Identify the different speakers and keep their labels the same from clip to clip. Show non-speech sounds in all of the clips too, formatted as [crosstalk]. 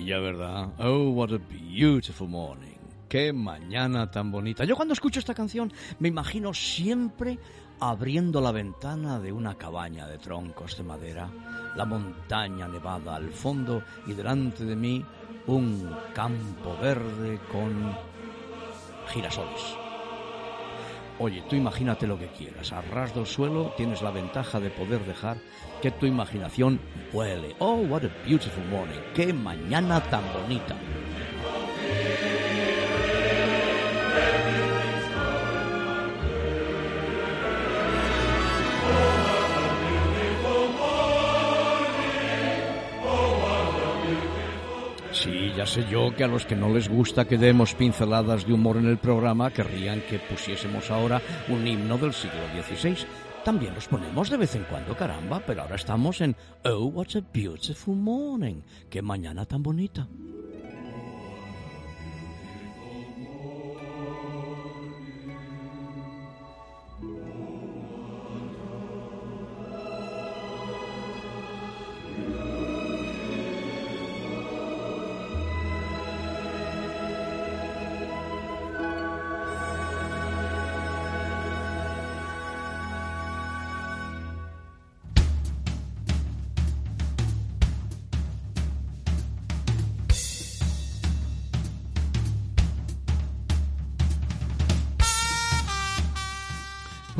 Speaker 1: Maravilla, ¿verdad? Oh, what a beautiful morning. Qué mañana tan bonita. Yo cuando escucho esta canción me imagino siempre abriendo la ventana de una cabaña de troncos de madera, la montaña nevada al fondo y delante de mí un campo verde con girasoles. Oye, tú imagínate lo que quieras. A ras del suelo tienes la ventaja de poder dejar que tu imaginación vuele. Oh, what a beautiful morning. Qué mañana tan bonita. Ya sé yo que a los que no les gusta que demos pinceladas de humor en el programa querrían que pusiésemos ahora un himno del siglo XVI. También los ponemos de vez en cuando, caramba, pero ahora estamos en Oh, what a beautiful morning. Qué mañana tan bonita.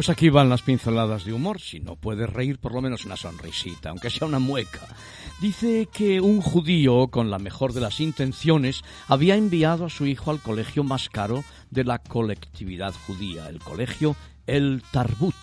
Speaker 1: Pues aquí van las pinceladas de humor. Si no puedes reír, por lo menos una sonrisita, aunque sea una mueca. Dice que un judío, con la mejor de las intenciones, había enviado a su hijo al colegio más caro de la colectividad judía, el colegio El Tarbut.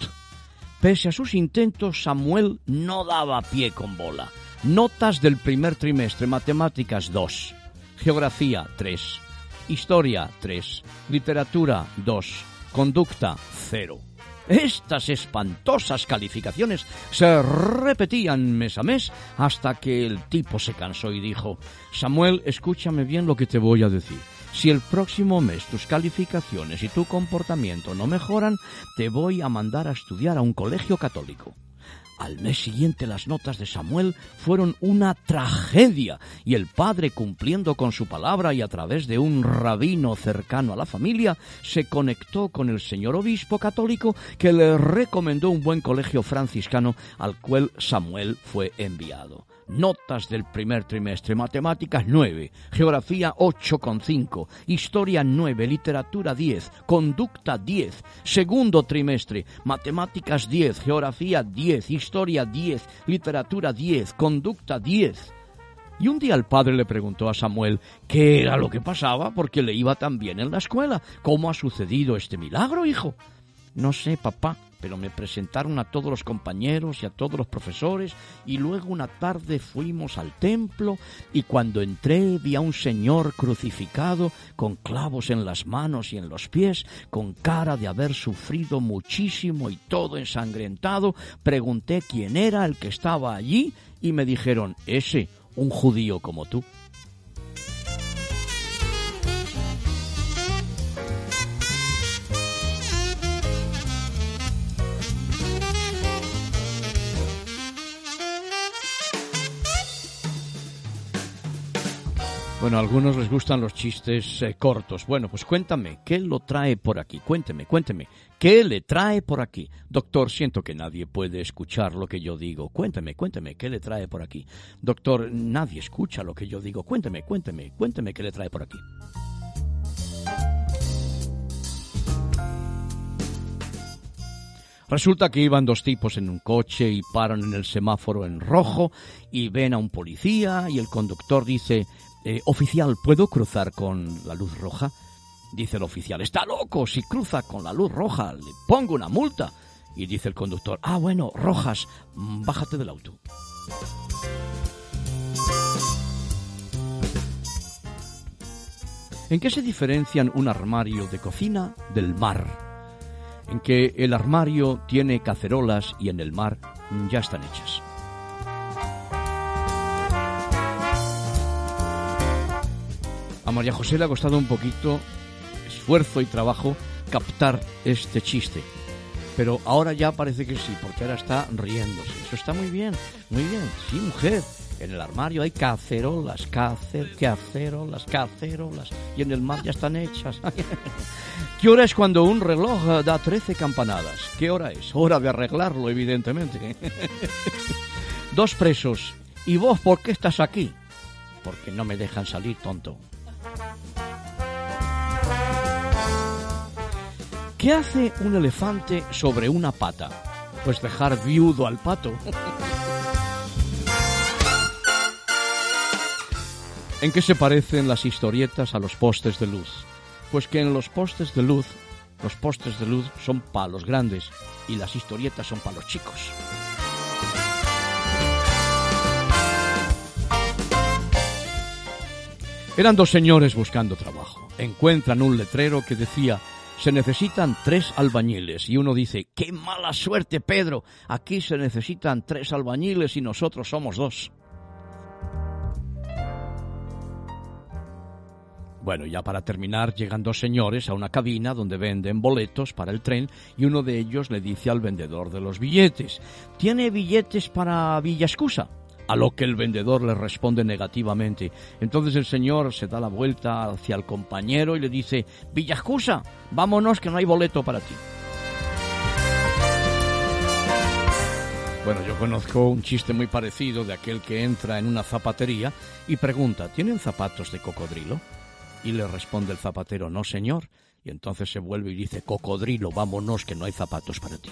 Speaker 1: Pese a sus intentos, Samuel no daba pie con bola. Notas del primer trimestre, matemáticas 2, geografía 3, historia 3, literatura 2, conducta 0. Estas espantosas calificaciones se repetían mes a mes hasta que el tipo se cansó y dijo, Samuel, escúchame bien lo que te voy a decir. Si el próximo mes tus calificaciones y tu comportamiento no mejoran, te voy a mandar a estudiar a un colegio católico. Al mes siguiente las notas de Samuel fueron una tragedia y el padre, cumpliendo con su palabra y a través de un rabino cercano a la familia, se conectó con el señor obispo católico que le recomendó un buen colegio franciscano al cual Samuel fue enviado. Notas del primer trimestre, matemáticas 9, geografía 8,5, historia 9, literatura 10, conducta 10, segundo trimestre, matemáticas 10, geografía 10, historia 10, literatura 10, conducta 10. Y un día el padre le preguntó a Samuel qué era lo que pasaba porque le iba tan bien en la escuela. ¿Cómo ha sucedido este milagro, hijo? No sé, papá, pero me presentaron a todos los compañeros y a todos los profesores y luego una tarde fuimos al templo y cuando entré vi a un señor crucificado con clavos en las manos y en los pies, con cara de haber sufrido muchísimo y todo ensangrentado. Pregunté quién era el que estaba allí y me dijeron, ese, un judío como tú. Bueno, a algunos les gustan los chistes eh, cortos. Bueno, pues cuéntame, ¿qué lo trae por aquí? Cuénteme, cuénteme, ¿qué le trae por aquí? Doctor, siento que nadie puede escuchar lo que yo digo. Cuénteme, cuénteme, ¿qué le trae por aquí? Doctor, nadie escucha lo que yo digo. Cuénteme, cuénteme, cuénteme, ¿qué le trae por aquí? Resulta que iban dos tipos en un coche y paran en el semáforo en rojo y ven a un policía y el conductor dice, eh, oficial, ¿puedo cruzar con la luz roja? Dice el oficial, está loco, si cruza con la luz roja, le pongo una multa. Y dice el conductor, ah, bueno, rojas, mm, bájate del auto. ¿En qué se diferencian un armario de cocina del mar? En que el armario tiene cacerolas y en el mar ya están hechas. María José le ha costado un poquito esfuerzo y trabajo captar este chiste. Pero ahora ya parece que sí, porque ahora está riéndose. Eso está muy bien, muy bien. Sí, mujer. En el armario hay cacerolas, cacer, cacerolas, cacerolas. Y en el mar ya están hechas. [laughs] ¿Qué hora es cuando un reloj da 13 campanadas? ¿Qué hora es? Hora de arreglarlo, evidentemente. [laughs] Dos presos. ¿Y vos por qué estás aquí? Porque no me dejan salir, tonto. ¿Qué hace un elefante sobre una pata? Pues dejar viudo al pato. ¿En qué se parecen las historietas a los postes de luz? Pues que en los postes de luz, los postes de luz son palos grandes y las historietas son palos chicos. Eran dos señores buscando trabajo. Encuentran un letrero que decía se necesitan tres albañiles. Y uno dice, qué mala suerte, Pedro. Aquí se necesitan tres albañiles y nosotros somos dos. Bueno, ya para terminar, llegan dos señores a una cabina donde venden boletos para el tren y uno de ellos le dice al vendedor de los billetes, ¿tiene billetes para Villascusa? A lo que el vendedor le responde negativamente. Entonces el señor se da la vuelta hacia el compañero y le dice, Villascusa, vámonos que no hay boleto para ti. Bueno, yo conozco un chiste muy parecido de aquel que entra en una zapatería y pregunta, ¿tienen zapatos de cocodrilo? Y le responde el zapatero, no señor. Y entonces se vuelve y dice, cocodrilo, vámonos que no hay zapatos para ti.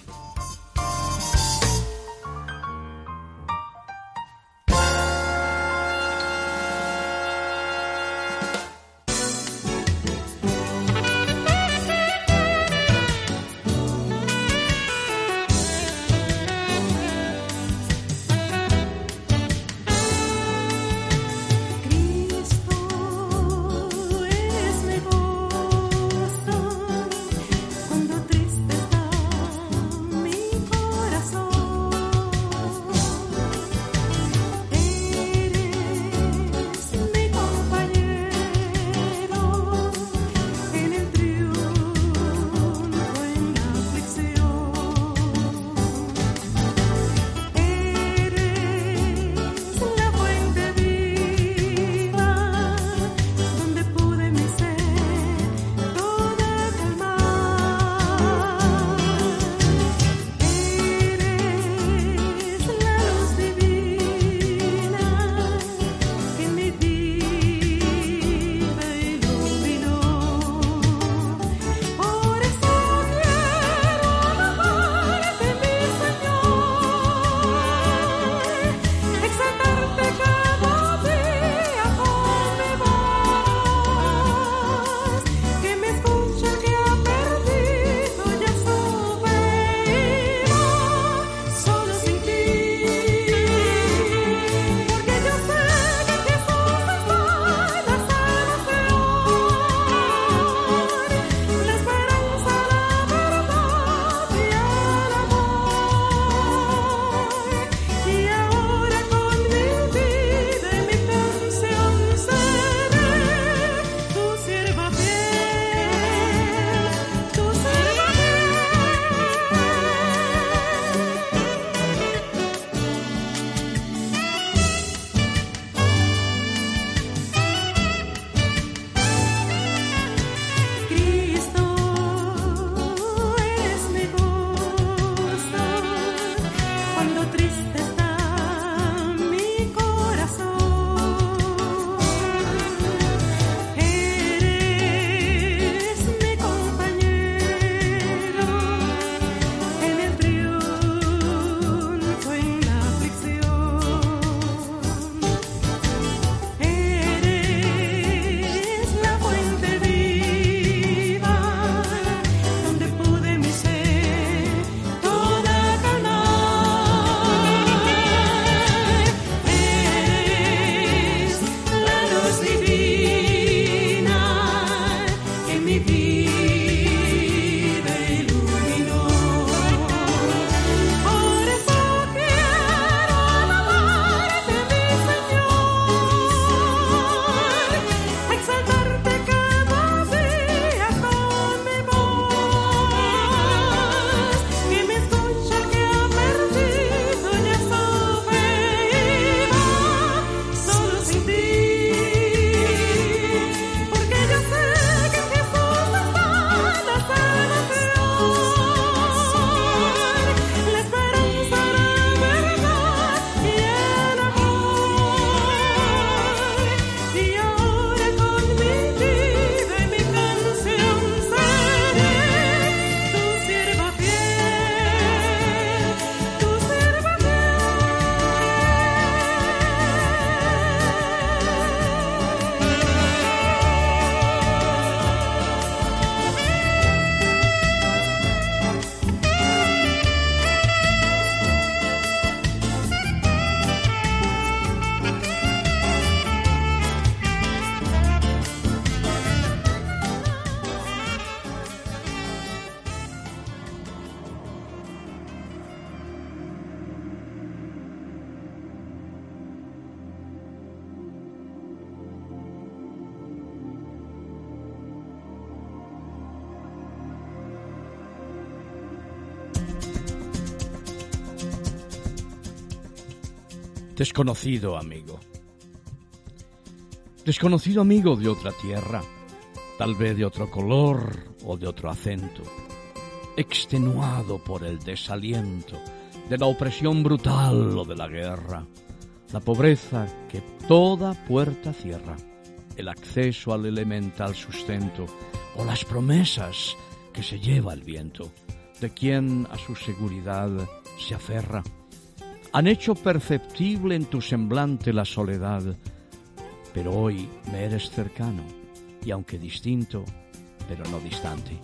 Speaker 1: Desconocido amigo. Desconocido amigo de otra tierra, tal vez de otro color o de otro acento, extenuado por el desaliento de la opresión brutal o de la guerra, la pobreza que toda puerta cierra, el acceso al elemental sustento o las promesas que se lleva el viento, de quien a su seguridad se aferra han hecho perceptible en tu semblante la soledad, pero hoy me eres cercano y aunque distinto, pero no distante.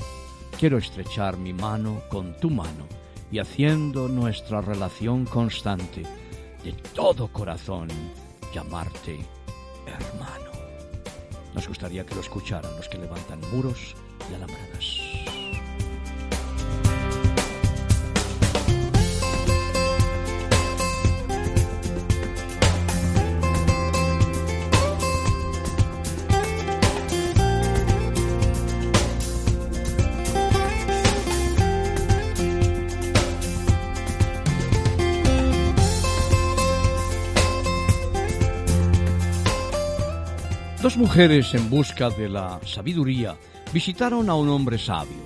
Speaker 1: Quiero estrechar mi mano con tu mano y haciendo nuestra relación constante, de todo corazón, llamarte hermano. Nos gustaría que lo escucharan los que levantan muros y alambradas. Mujeres en busca de la sabiduría visitaron a un hombre sabio.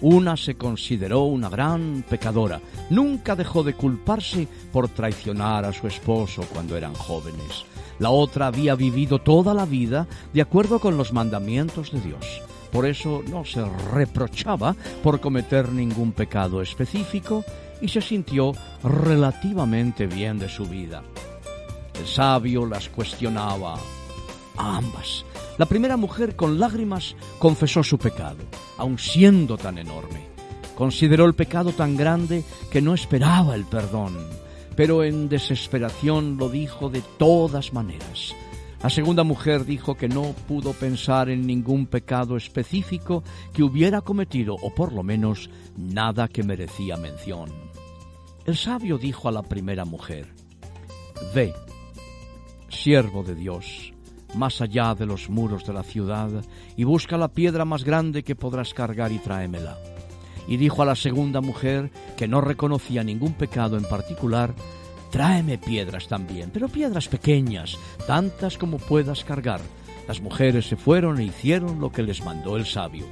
Speaker 1: Una se consideró una gran pecadora. Nunca dejó de culparse por traicionar a su esposo cuando eran jóvenes. La otra había vivido toda la vida de acuerdo con los mandamientos de Dios. Por eso no se reprochaba por cometer ningún pecado específico y se sintió relativamente bien de su vida. El sabio las cuestionaba a ambas. La primera mujer con lágrimas confesó su pecado, aun siendo tan enorme. Consideró el pecado tan grande que no esperaba el perdón, pero en desesperación lo dijo de todas maneras. La segunda mujer dijo que no pudo pensar en ningún pecado específico que hubiera cometido, o por lo menos nada que merecía mención. El sabio dijo a la primera mujer, Ve, siervo de Dios, más allá de los muros de la ciudad, y busca la piedra más grande que podrás cargar y tráemela. Y dijo a la segunda mujer, que no reconocía ningún pecado en particular, tráeme piedras también, pero piedras pequeñas, tantas como puedas cargar. Las mujeres se fueron e hicieron lo que les mandó el sabio.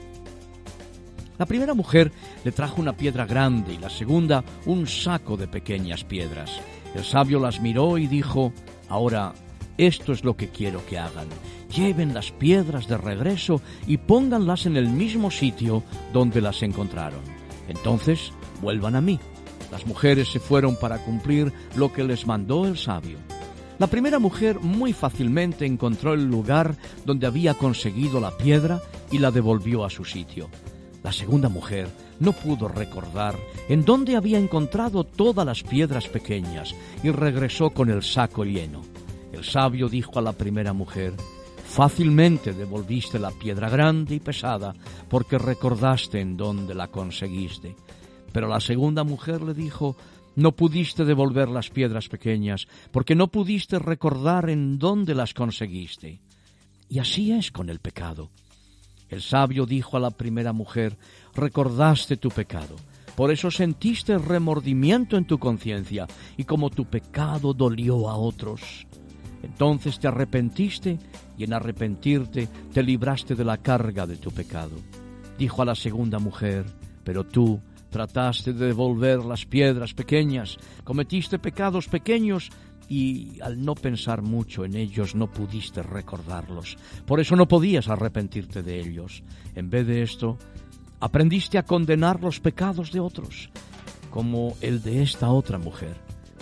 Speaker 1: La primera mujer le trajo una piedra grande y la segunda un saco de pequeñas piedras. El sabio las miró y dijo, Ahora esto es lo que quiero que hagan. Lleven las piedras de regreso y pónganlas en el mismo sitio donde las encontraron. Entonces, vuelvan a mí. Las mujeres se fueron para cumplir lo que les mandó el sabio. La primera mujer muy fácilmente encontró el lugar donde había conseguido la piedra y la devolvió a su sitio. La segunda mujer no pudo recordar en dónde había encontrado todas las piedras pequeñas y regresó con el saco lleno. El sabio dijo a la primera mujer, Fácilmente devolviste la piedra grande y pesada porque recordaste en dónde la conseguiste. Pero la segunda mujer le dijo, no pudiste devolver las piedras pequeñas porque no pudiste recordar en dónde las conseguiste. Y así es con el pecado. El sabio dijo a la primera mujer, recordaste tu pecado, por eso sentiste remordimiento en tu conciencia y como tu pecado dolió a otros. Entonces te arrepentiste y en arrepentirte te libraste de la carga de tu pecado. Dijo a la segunda mujer, pero tú trataste de devolver las piedras pequeñas, cometiste pecados pequeños y al no pensar mucho en ellos no pudiste recordarlos. Por eso no podías arrepentirte de ellos. En vez de esto, aprendiste a condenar los pecados de otros, como el de esta otra mujer,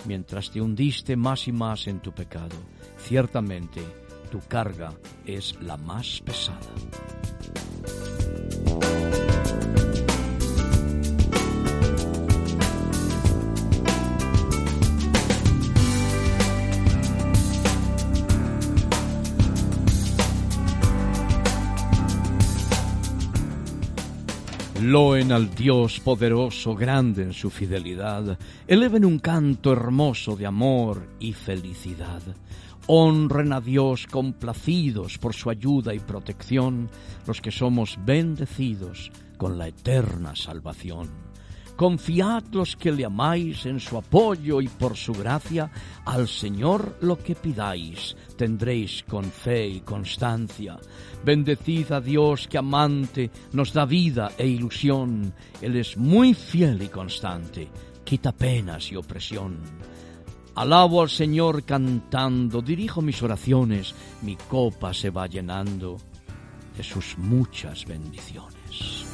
Speaker 1: mientras te hundiste más y más en tu pecado. Ciertamente, tu carga es la más pesada. Loen al Dios poderoso, grande en su fidelidad, eleven un canto hermoso de amor y felicidad. Honren a Dios complacidos por su ayuda y protección, los que somos bendecidos con la eterna salvación. Confiad los que le amáis en su apoyo y por su gracia, al Señor lo que pidáis tendréis con fe y constancia. Bendecid a Dios que amante nos da vida e ilusión. Él es muy fiel y constante, quita penas y opresión. Alabo al Señor cantando, dirijo mis oraciones, mi copa se va llenando de sus muchas bendiciones.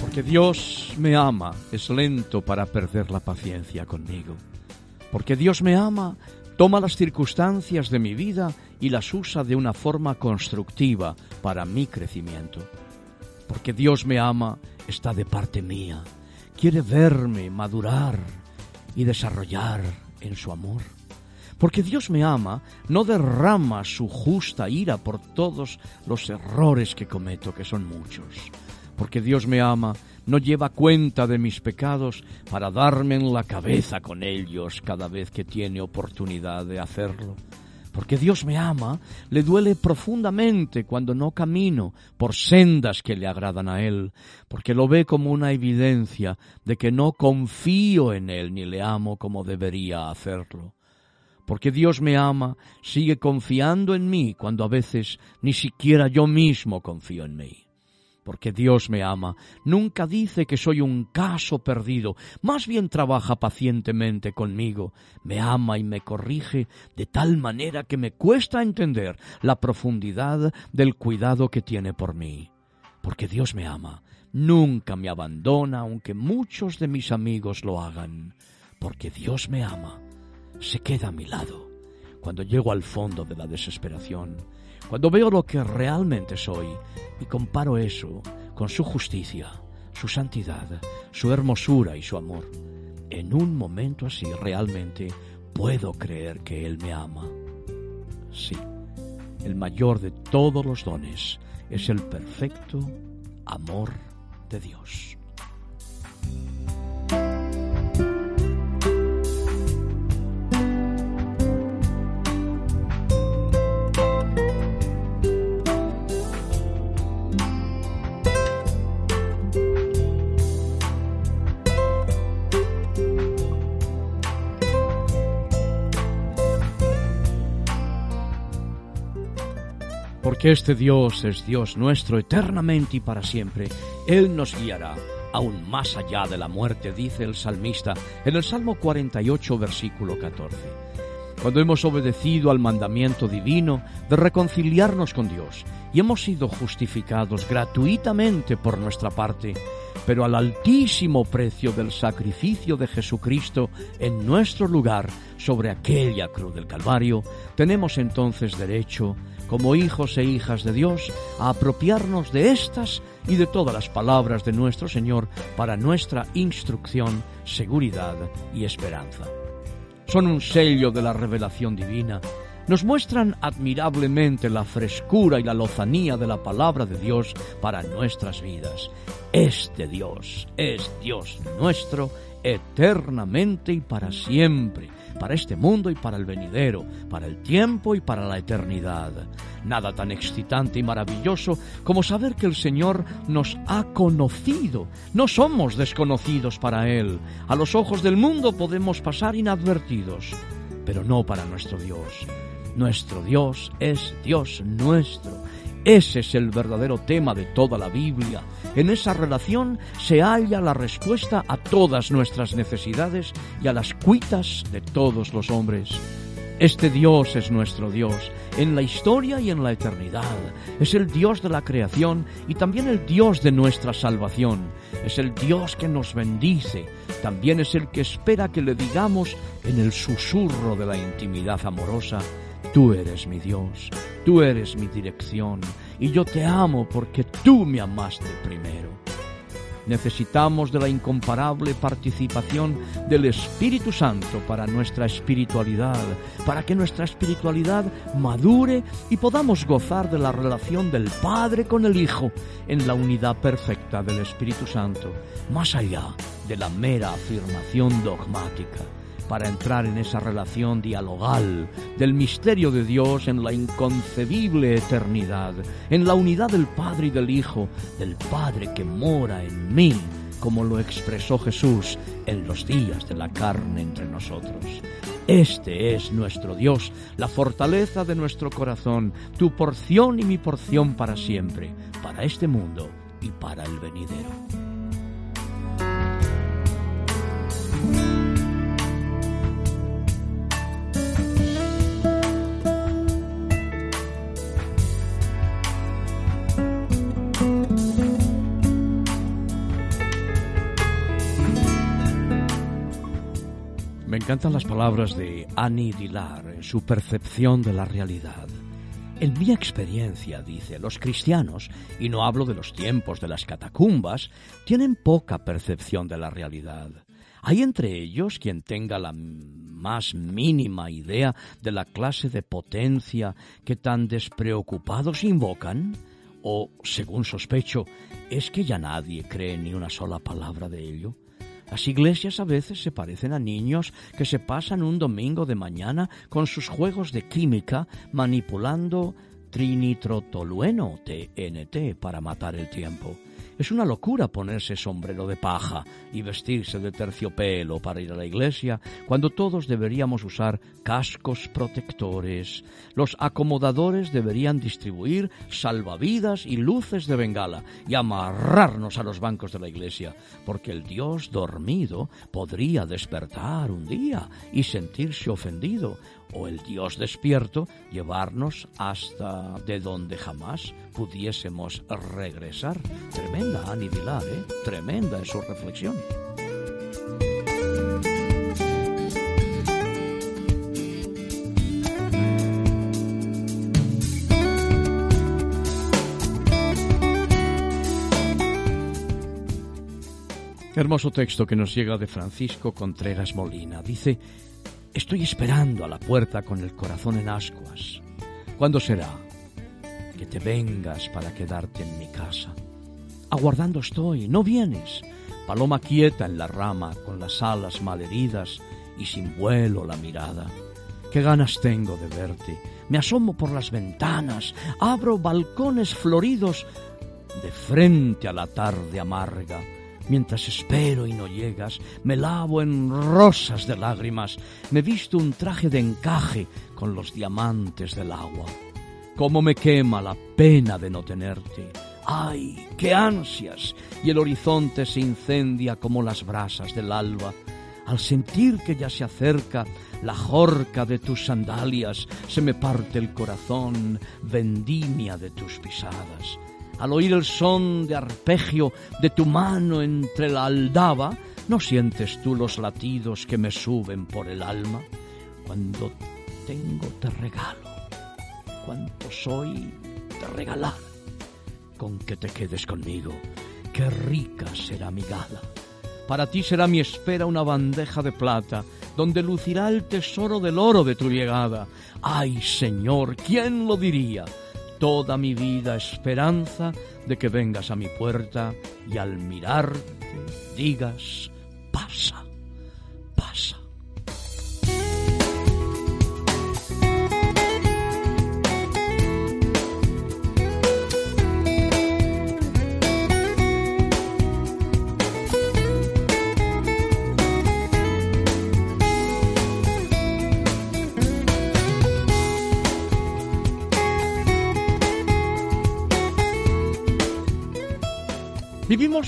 Speaker 1: Porque Dios me ama, es lento para perder la paciencia conmigo. Porque Dios me ama, toma las circunstancias de mi vida y las usa de una forma constructiva para mi crecimiento. Porque Dios me ama, está de parte mía, quiere verme madurar y desarrollar en su amor. Porque Dios me ama, no derrama su justa ira por todos los errores que cometo, que son muchos. Porque Dios me ama, no lleva cuenta de mis pecados para darme en la cabeza con ellos cada vez que tiene oportunidad de hacerlo. Porque Dios me ama, le duele profundamente cuando no camino por sendas que le agradan a Él, porque lo ve como una evidencia de que no confío en Él ni le amo como debería hacerlo. Porque Dios me ama, sigue confiando en mí cuando a veces ni siquiera yo mismo confío en mí porque Dios me ama, nunca dice que soy un caso perdido, más bien trabaja pacientemente conmigo, me ama y me corrige de tal manera que me cuesta entender la profundidad del cuidado que tiene por mí. Porque Dios me ama, nunca me abandona aunque muchos de mis amigos lo hagan. Porque Dios me ama, se queda a mi lado. Cuando llego al fondo de la desesperación cuando veo lo que realmente soy y comparo eso con su justicia, su santidad, su hermosura y su amor, en un momento así realmente puedo creer que Él me ama. Sí, el mayor de todos los dones es el perfecto amor de Dios. Porque este Dios es Dios nuestro eternamente y para siempre. Él nos guiará aún más allá de la muerte, dice el salmista en el Salmo 48, versículo 14. Cuando hemos obedecido al mandamiento divino de reconciliarnos con Dios y hemos sido justificados gratuitamente por nuestra parte, pero al altísimo precio del sacrificio de Jesucristo en nuestro lugar sobre aquella cruz del Calvario, tenemos entonces derecho como hijos e hijas de Dios, a apropiarnos de estas y de todas las palabras de nuestro Señor para nuestra instrucción, seguridad y esperanza. Son un sello de la revelación divina, nos muestran admirablemente la frescura y la lozanía de la palabra de Dios para nuestras vidas. Este Dios es Dios nuestro eternamente y para siempre para este mundo y para el venidero, para el tiempo y para la eternidad. Nada tan excitante y maravilloso como saber que el Señor nos ha conocido. No somos desconocidos para Él. A los ojos del mundo podemos pasar inadvertidos, pero no para nuestro Dios. Nuestro Dios es Dios nuestro ese es el verdadero tema de toda la Biblia. En esa relación se halla la respuesta a todas nuestras necesidades y a las cuitas de todos los hombres. Este Dios es nuestro Dios, en la historia y en la eternidad. Es el Dios de la creación y también el Dios de nuestra salvación. Es el Dios que nos bendice. También es el que espera que le digamos en el susurro de la intimidad amorosa, Tú eres mi Dios, tú eres mi dirección y yo te amo porque tú me amaste primero. Necesitamos de la incomparable participación del Espíritu Santo para nuestra espiritualidad, para que nuestra espiritualidad madure y podamos gozar de la relación del Padre con el Hijo en la unidad perfecta del Espíritu Santo, más allá de la mera afirmación dogmática para entrar en esa relación dialogal del misterio de Dios en la inconcebible eternidad, en la unidad del Padre y del Hijo, del Padre que mora en mí, como lo expresó Jesús en los días de la carne entre nosotros. Este es nuestro Dios, la fortaleza de nuestro corazón, tu porción y mi porción para siempre, para este mundo y para el venidero. Encantan las palabras de Annie Dillard en su percepción de la realidad. En mi experiencia, dice, los cristianos, y no hablo de los tiempos de las catacumbas, tienen poca percepción de la realidad. ¿Hay entre ellos quien tenga la más mínima idea de la clase de potencia que tan despreocupados invocan? ¿O, según sospecho, es que ya nadie cree ni una sola palabra de ello? Las iglesias a veces se parecen a niños que se pasan un domingo de mañana con sus juegos de química manipulando trinitrotolueno TNT para matar el tiempo. Es una locura ponerse sombrero de paja y vestirse de terciopelo para ir a la iglesia cuando todos deberíamos usar cascos protectores. Los acomodadores deberían distribuir salvavidas y luces de bengala y amarrarnos a los bancos de la iglesia, porque el Dios dormido podría despertar un día y sentirse ofendido o el Dios despierto llevarnos hasta de donde jamás pudiésemos regresar. Tremenda Annie ¿eh? tremenda es su reflexión. Hermoso texto que nos llega de Francisco Contreras Molina. Dice, Estoy esperando a la puerta con el corazón en ascuas. ¿Cuándo será que te vengas para quedarte en mi casa? Aguardando estoy, no vienes. Paloma quieta en la rama, con las alas malheridas y sin vuelo la mirada. Qué ganas tengo de verte. Me asomo por las ventanas, abro balcones floridos de frente a la tarde amarga Mientras espero y no llegas, me lavo en rosas de lágrimas, me visto un traje de encaje con los diamantes del agua. Cómo me quema la pena de no tenerte. ¡Ay, qué ansias! Y el horizonte se incendia como las brasas del alba. Al sentir que ya se acerca la jorca de tus sandalias, se me parte el corazón, vendimia de tus pisadas al oír el son de arpegio de tu mano entre la aldaba, ¿no sientes tú los latidos que me suben por el alma? Cuando tengo te regalo, cuanto soy te regalar, con que te quedes conmigo, qué rica será mi gala. Para ti será mi espera una bandeja de plata, donde lucirá el tesoro del oro de tu llegada. Ay, Señor, ¿quién lo diría? Toda mi vida esperanza de que vengas a mi puerta y al mirarte digas, pasa.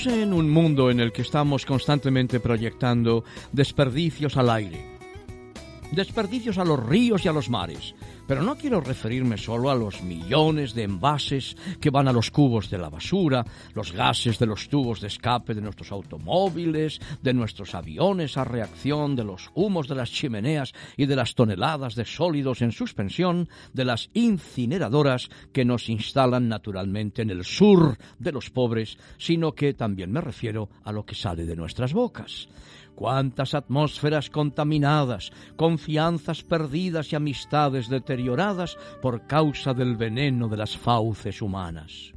Speaker 1: En un mundo en el que estamos constantemente proyectando desperdicios al aire, desperdicios a los ríos y a los mares, pero no quiero referirme solo a los millones de envases que van a los cubos de la basura, los gases de los tubos de escape de nuestros automóviles, de nuestros aviones a reacción, de los humos de las chimeneas y de las toneladas de sólidos en suspensión, de las incineradoras que nos instalan naturalmente en el sur de los pobres, sino que también me refiero a lo que sale de nuestras bocas cuántas atmósferas contaminadas, confianzas perdidas y amistades deterioradas por causa del veneno de las fauces humanas.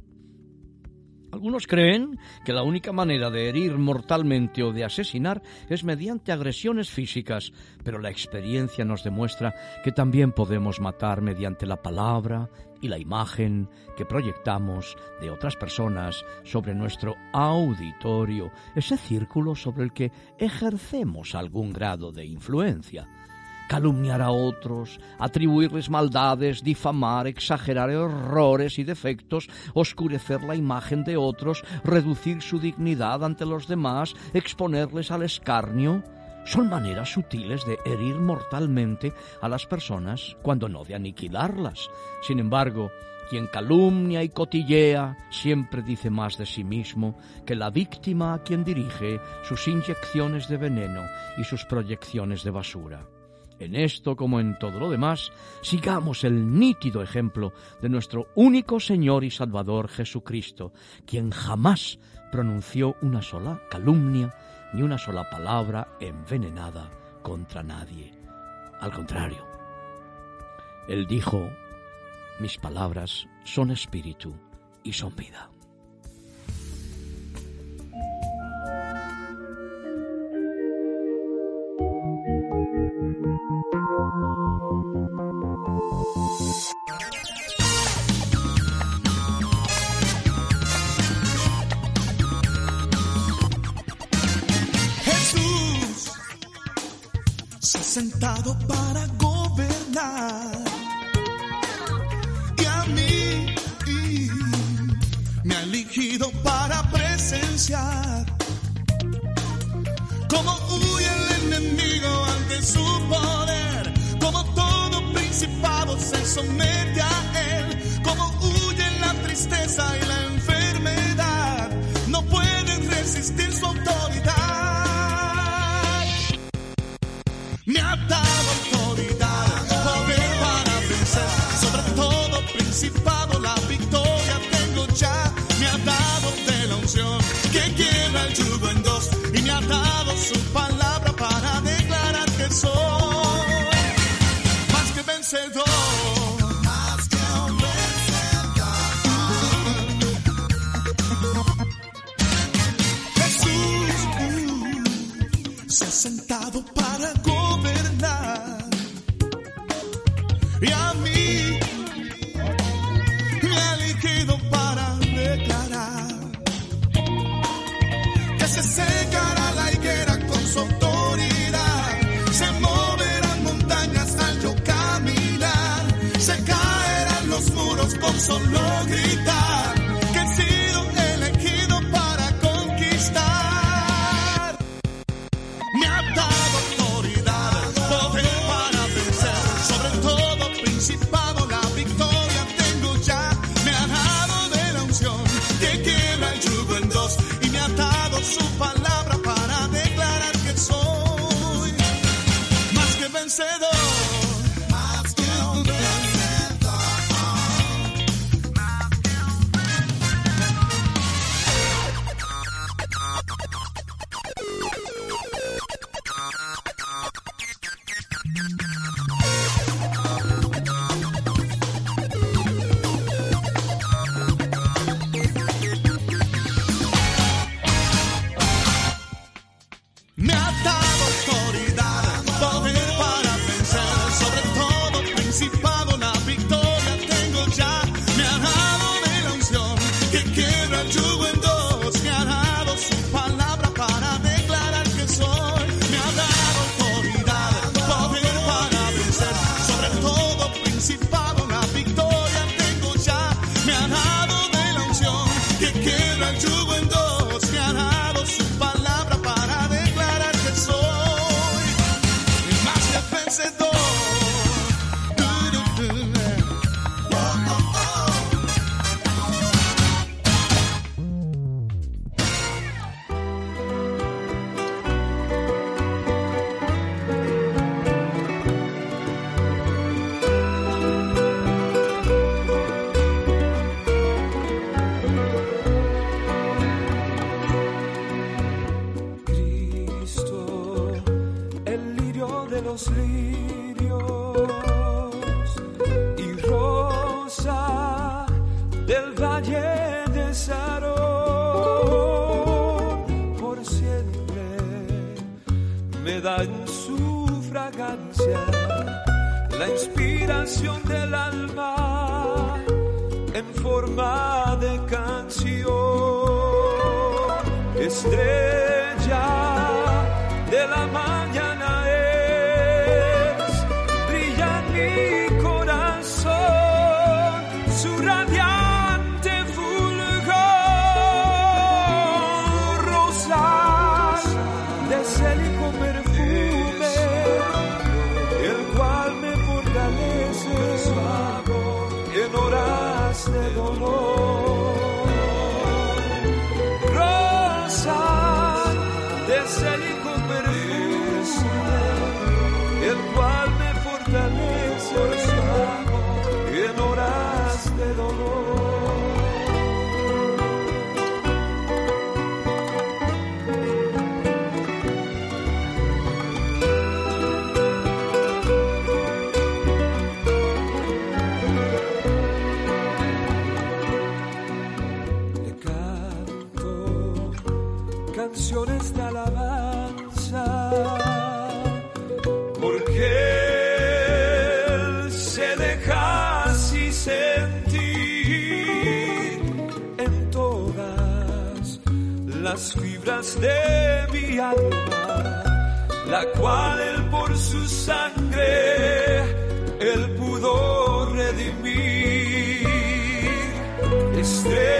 Speaker 1: Algunos creen que la única manera de herir mortalmente o de asesinar es mediante agresiones físicas, pero la experiencia nos demuestra que también podemos matar mediante la palabra y la imagen que proyectamos de otras personas sobre nuestro auditorio, ese círculo sobre el que ejercemos algún grado de influencia calumniar a otros, atribuirles maldades, difamar, exagerar errores y defectos, oscurecer la imagen de otros, reducir su dignidad ante los demás, exponerles al escarnio, son maneras sutiles de herir mortalmente a las personas cuando no de aniquilarlas. Sin embargo, quien calumnia y cotillea siempre dice más de sí mismo que la víctima a quien dirige sus inyecciones de veneno y sus proyecciones de basura. En esto, como en todo lo demás, sigamos el nítido ejemplo de nuestro único Señor y Salvador Jesucristo, quien jamás pronunció una sola calumnia ni una sola palabra envenenada contra nadie. Al contrario, Él dijo, mis palabras son espíritu y son vida.
Speaker 2: Sentado para gobernar. Y a mí me ha elegido para presenciar cómo huye el enemigo ante su poder, como todo principado se somete a él, como huye la tristeza y la enfermedad, no pueden resistir su autoridad.
Speaker 3: Canciones de alabanza, porque él se deja así sentir en todas las fibras de mi alma, la cual él por su sangre él pudo redimir. Estrella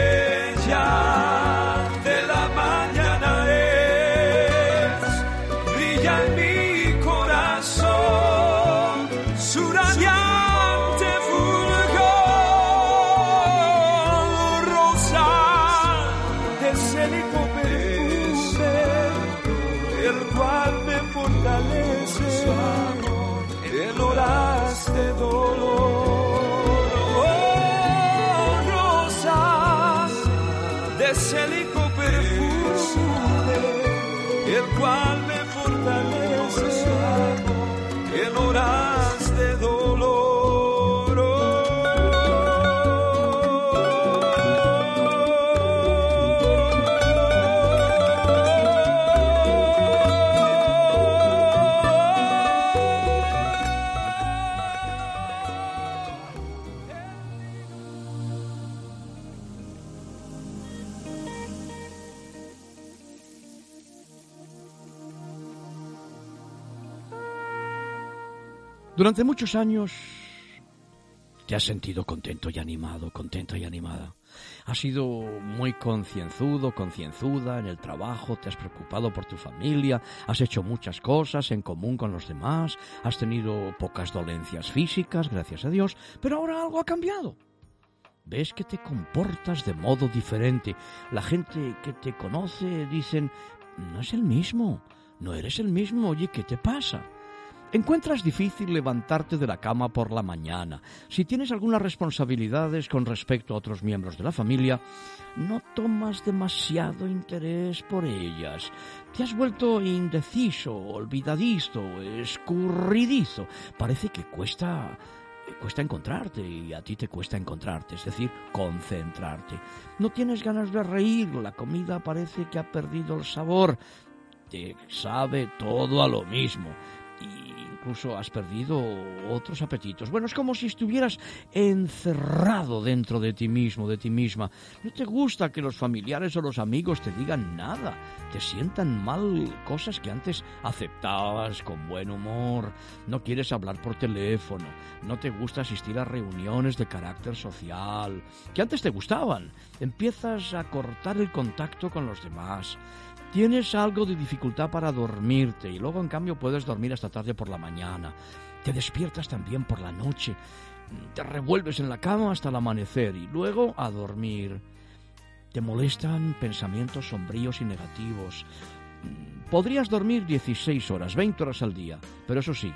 Speaker 1: Durante muchos años te has sentido contento y animado, contenta y animada. Has sido muy concienzudo, concienzuda en el trabajo, te has preocupado por tu familia, has hecho muchas cosas en común con los demás, has tenido pocas dolencias físicas, gracias a Dios, pero ahora algo ha cambiado. Ves que te comportas de modo diferente. La gente que te conoce dicen, no es el mismo, no eres el mismo, oye, ¿qué te pasa? Encuentras difícil levantarte de la cama por la mañana. Si tienes algunas responsabilidades con respecto a otros miembros de la familia, no tomas demasiado interés por ellas. Te has vuelto indeciso, olvidadizo, escurridizo. Parece que cuesta cuesta encontrarte y a ti te cuesta encontrarte, es decir, concentrarte. No tienes ganas de reír, la comida parece que ha perdido el sabor. Te sabe todo a lo mismo incluso has perdido otros apetitos. Bueno, es como si estuvieras encerrado dentro de ti mismo, de ti misma. No te gusta que los familiares o los amigos te digan nada, te sientan mal cosas que antes aceptabas con buen humor. No quieres hablar por teléfono, no te gusta asistir a reuniones de carácter social, que antes te gustaban. Empiezas a cortar el contacto con los demás. Tienes algo de dificultad para dormirte y luego en cambio puedes dormir hasta tarde por la mañana. Te despiertas también por la noche. Te revuelves en la cama hasta el amanecer y luego a dormir. Te molestan pensamientos sombríos y negativos. Podrías dormir 16 horas, 20 horas al día, pero eso sí,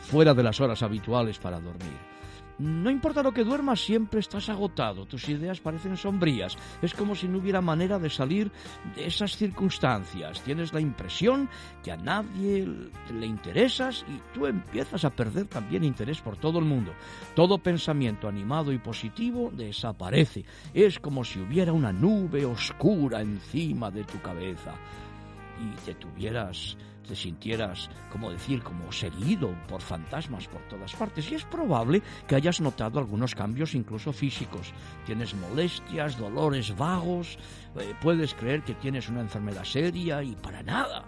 Speaker 1: fuera de las horas habituales para dormir. No importa lo que duermas, siempre estás agotado, tus ideas parecen sombrías, es como si no hubiera manera de salir de esas circunstancias. Tienes la impresión que a nadie le interesas y tú empiezas a perder también interés por todo el mundo. Todo pensamiento animado y positivo desaparece. Es como si hubiera una nube oscura encima de tu cabeza. y te tuvieras, te sintieras, como decir, como seguido por fantasmas por todas partes. Y es probable que hayas notado algunos cambios incluso físicos. Tienes molestias, dolores vagos, eh, puedes creer que tienes una enfermedad seria y para nada.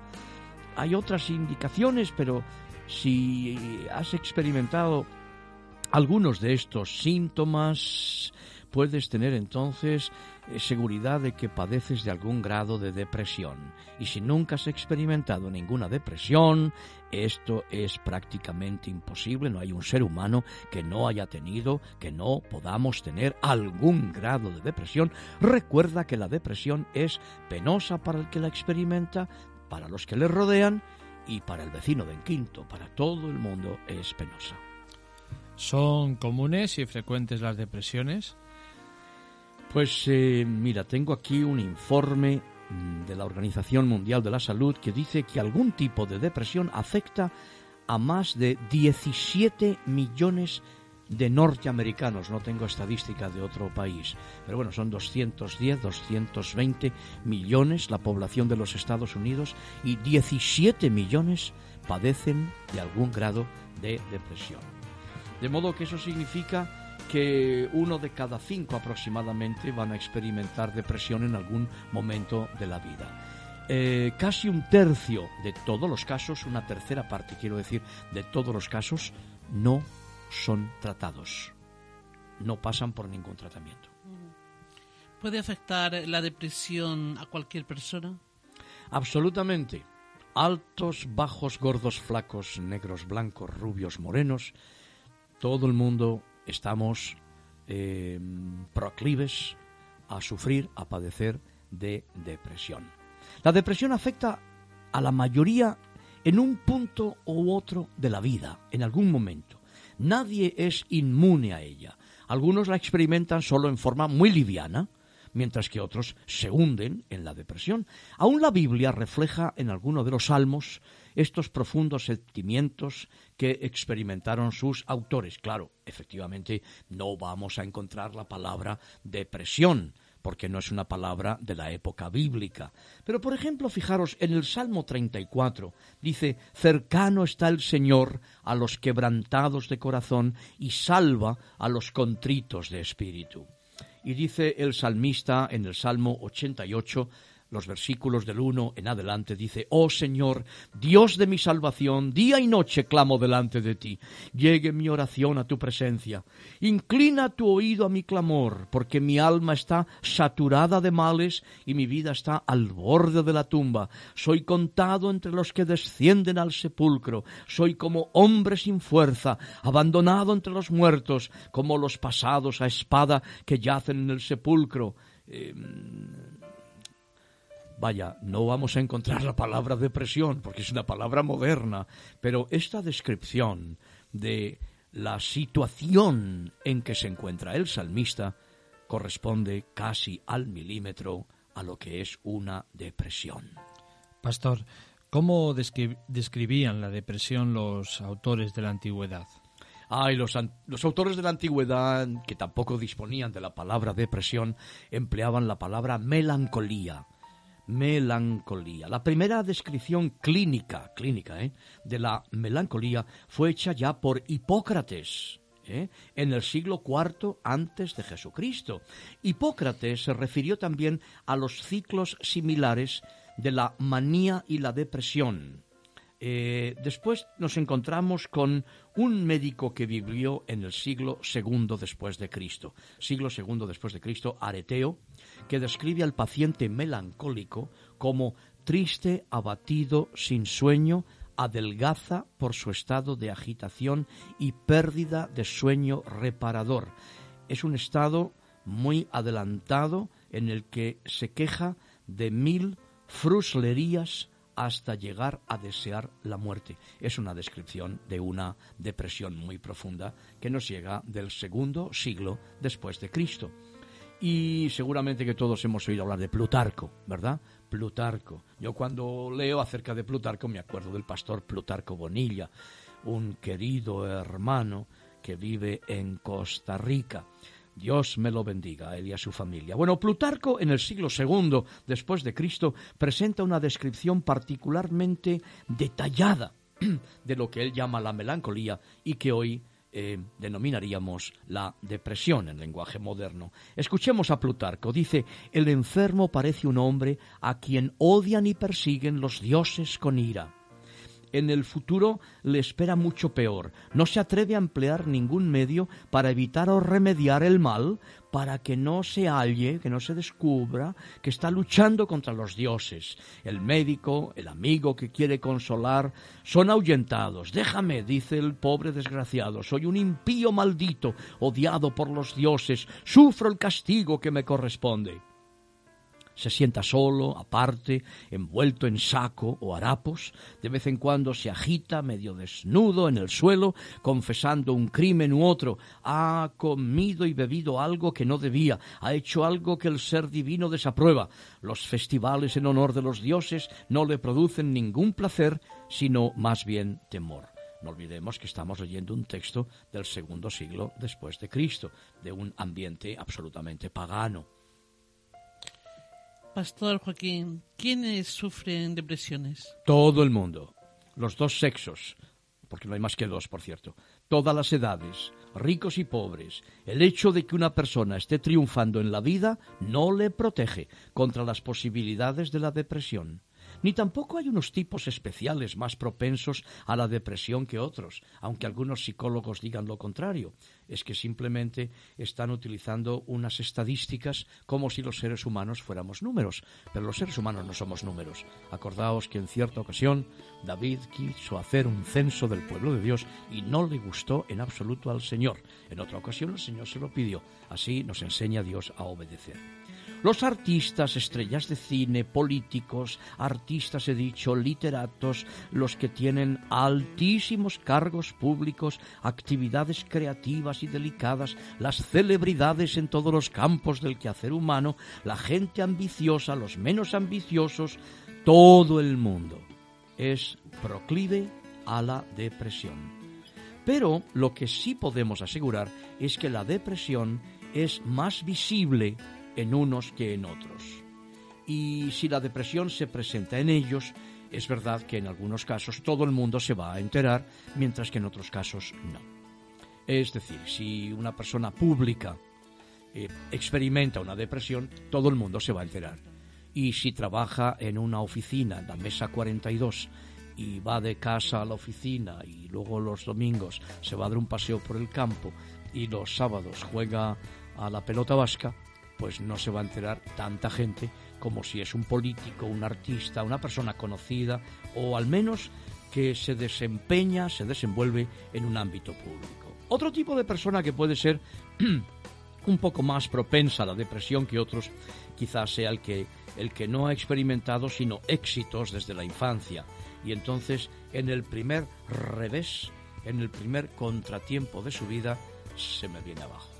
Speaker 1: Hay otras indicaciones, pero si has experimentado algunos de estos síntomas, puedes tener entonces eh, seguridad de que padeces de algún grado de depresión. Y si nunca has experimentado ninguna depresión, esto es prácticamente imposible. No hay un ser humano que no haya tenido, que no podamos tener algún grado de depresión. Recuerda que la depresión es penosa para el que la experimenta, para los que le rodean y para el vecino de en quinto, para todo el mundo es penosa.
Speaker 4: ¿Son comunes y frecuentes las depresiones?
Speaker 1: Pues eh, mira, tengo aquí un informe mm, de la Organización Mundial de la Salud que dice que algún tipo de depresión afecta a más de 17 millones de norteamericanos. No tengo estadística de otro país, pero bueno, son 210, 220 millones la población de los Estados Unidos y 17 millones padecen de algún grado de depresión. De modo que eso significa que uno de cada cinco aproximadamente van a experimentar depresión en algún momento de la vida. Eh, casi un tercio de todos los casos, una tercera parte quiero decir, de todos los casos, no son tratados, no pasan por ningún tratamiento.
Speaker 5: ¿Puede afectar la depresión a cualquier persona?
Speaker 1: Absolutamente. Altos, bajos, gordos, flacos, negros, blancos, rubios, morenos, todo el mundo estamos eh, proclives a sufrir, a padecer de depresión. La depresión afecta a la mayoría en un punto u otro de la vida, en algún momento. Nadie es inmune a ella. Algunos la experimentan solo en forma muy liviana, mientras que otros se hunden en la depresión. Aún la Biblia refleja en alguno de los salmos estos profundos sentimientos que experimentaron sus autores. Claro, efectivamente, no vamos a encontrar la palabra depresión, porque no es una palabra de la época bíblica. Pero, por ejemplo, fijaros, en el Salmo 34 dice, cercano está el Señor a los quebrantados de corazón y salva a los contritos de espíritu. Y dice el salmista en el Salmo 88, los versículos del 1 en adelante dice, Oh Señor, Dios de mi salvación, día y noche clamo delante de ti. Llegue mi oración a tu presencia. Inclina tu oído a mi clamor, porque mi alma está saturada de males y mi vida está al borde de la tumba. Soy contado entre los que descienden al sepulcro. Soy como hombre sin fuerza, abandonado entre los muertos, como los pasados a espada que yacen en el sepulcro. Eh, Vaya, no vamos a encontrar la palabra depresión, porque es una palabra moderna, pero esta descripción de la situación en que se encuentra el salmista corresponde casi al milímetro a lo que es una depresión.
Speaker 4: Pastor, ¿cómo describían la depresión los autores de la antigüedad?
Speaker 1: Ay, los, los, autores de la antigüedad, que tampoco disponían de la palabra depresión, empleaban la palabra melancolía melancolía. La primera descripción clínica, clínica, ¿eh? de la melancolía fue hecha ya por Hipócrates. ¿eh? en el siglo IV antes de Jesucristo. Hipócrates se refirió también a los ciclos similares de la manía y la depresión. Eh, después nos encontramos con un médico que vivió en el siglo II después de Cristo, siglo II después de Cristo, Areteo, que describe al paciente melancólico como triste, abatido, sin sueño, adelgaza por su estado de agitación y pérdida de sueño reparador. Es un estado muy adelantado en el que se queja de mil fruslerías hasta llegar a desear la muerte. Es una descripción de una depresión muy profunda que nos llega del segundo siglo después de Cristo. Y seguramente que todos hemos oído hablar de Plutarco, ¿verdad? Plutarco. Yo cuando leo acerca de Plutarco me acuerdo del pastor Plutarco Bonilla, un querido hermano que vive en Costa Rica. Dios me lo bendiga a él y a su familia. Bueno, Plutarco en el siglo II después de Cristo presenta una descripción particularmente detallada [clears throat] de lo que él llama la melancolía y que hoy eh, denominaríamos la depresión en lenguaje moderno. Escuchemos a Plutarco. Dice, el enfermo parece un hombre a quien odian y persiguen los dioses con ira en el futuro le espera mucho peor. No se atreve a emplear ningún medio para evitar o remediar el mal, para que no se halle, que no se descubra que está luchando contra los dioses. El médico, el amigo que quiere consolar, son ahuyentados. Déjame, dice el pobre desgraciado, soy un impío maldito, odiado por los dioses, sufro el castigo que me corresponde se sienta solo, aparte, envuelto en saco o harapos, de vez en cuando se agita medio desnudo en el suelo, confesando un crimen u otro, ha comido y bebido algo que no debía, ha hecho algo que el ser divino desaprueba. Los festivales en honor de los dioses no le producen ningún placer, sino más bien temor. No olvidemos que estamos leyendo un texto del segundo siglo después de Cristo, de un ambiente absolutamente pagano.
Speaker 5: Pastor Joaquín, ¿quiénes sufren depresiones?
Speaker 1: Todo el mundo, los dos sexos, porque no hay más que dos, por cierto, todas las edades, ricos y pobres. El hecho de que una persona esté triunfando en la vida no le protege contra las posibilidades de la depresión ni tampoco hay unos tipos especiales más propensos a la depresión que otros, aunque algunos psicólogos digan lo contrario. Es que simplemente están utilizando unas estadísticas como si los seres humanos fuéramos números, pero los seres humanos no somos números. Acordaos que en cierta ocasión David quiso hacer un censo del pueblo de Dios y no le gustó en absoluto al Señor. En otra ocasión el Señor se lo pidió. Así nos enseña Dios a obedecer. Los artistas, estrellas de cine, políticos, artistas he dicho, literatos, los que tienen altísimos cargos públicos, actividades creativas y delicadas, las celebridades en todos los campos del quehacer humano, la gente ambiciosa, los menos ambiciosos, todo el mundo es proclive a la depresión. Pero lo que sí podemos asegurar es que la depresión es más visible en unos que en otros. Y si la depresión se presenta en ellos, es verdad que en algunos casos todo el mundo se va a enterar, mientras que en otros casos no. Es decir, si una persona pública eh, experimenta una depresión, todo el mundo se va a enterar. Y si trabaja en una oficina, la mesa 42, y va de casa a la oficina y luego los domingos se va a dar un paseo por el campo y los sábados juega a la pelota vasca, pues no se va a enterar tanta gente como si es un político, un artista, una persona conocida o al menos que se desempeña, se desenvuelve en un ámbito público. Otro tipo de persona que puede ser [clears throat] un poco más propensa a la depresión que otros, quizás sea el que, el que no ha experimentado sino éxitos desde la infancia. Y entonces, en el primer revés, en el primer contratiempo de su vida, se me viene abajo.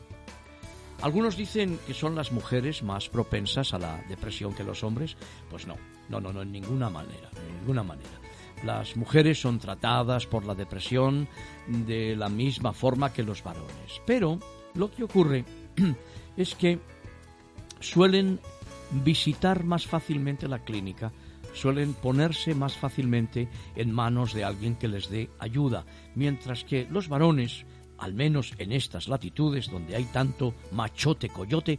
Speaker 1: Algunos dicen que son las mujeres más propensas a la depresión que los hombres. Pues no, no, no, no, en ninguna manera, en ninguna manera. Las mujeres son tratadas por la depresión de la misma forma que los varones. Pero lo que ocurre [clears throat] es que suelen visitar más fácilmente la clínica, suelen ponerse más fácilmente en manos de alguien que les dé ayuda, mientras que los varones al menos en estas latitudes donde hay tanto machote coyote,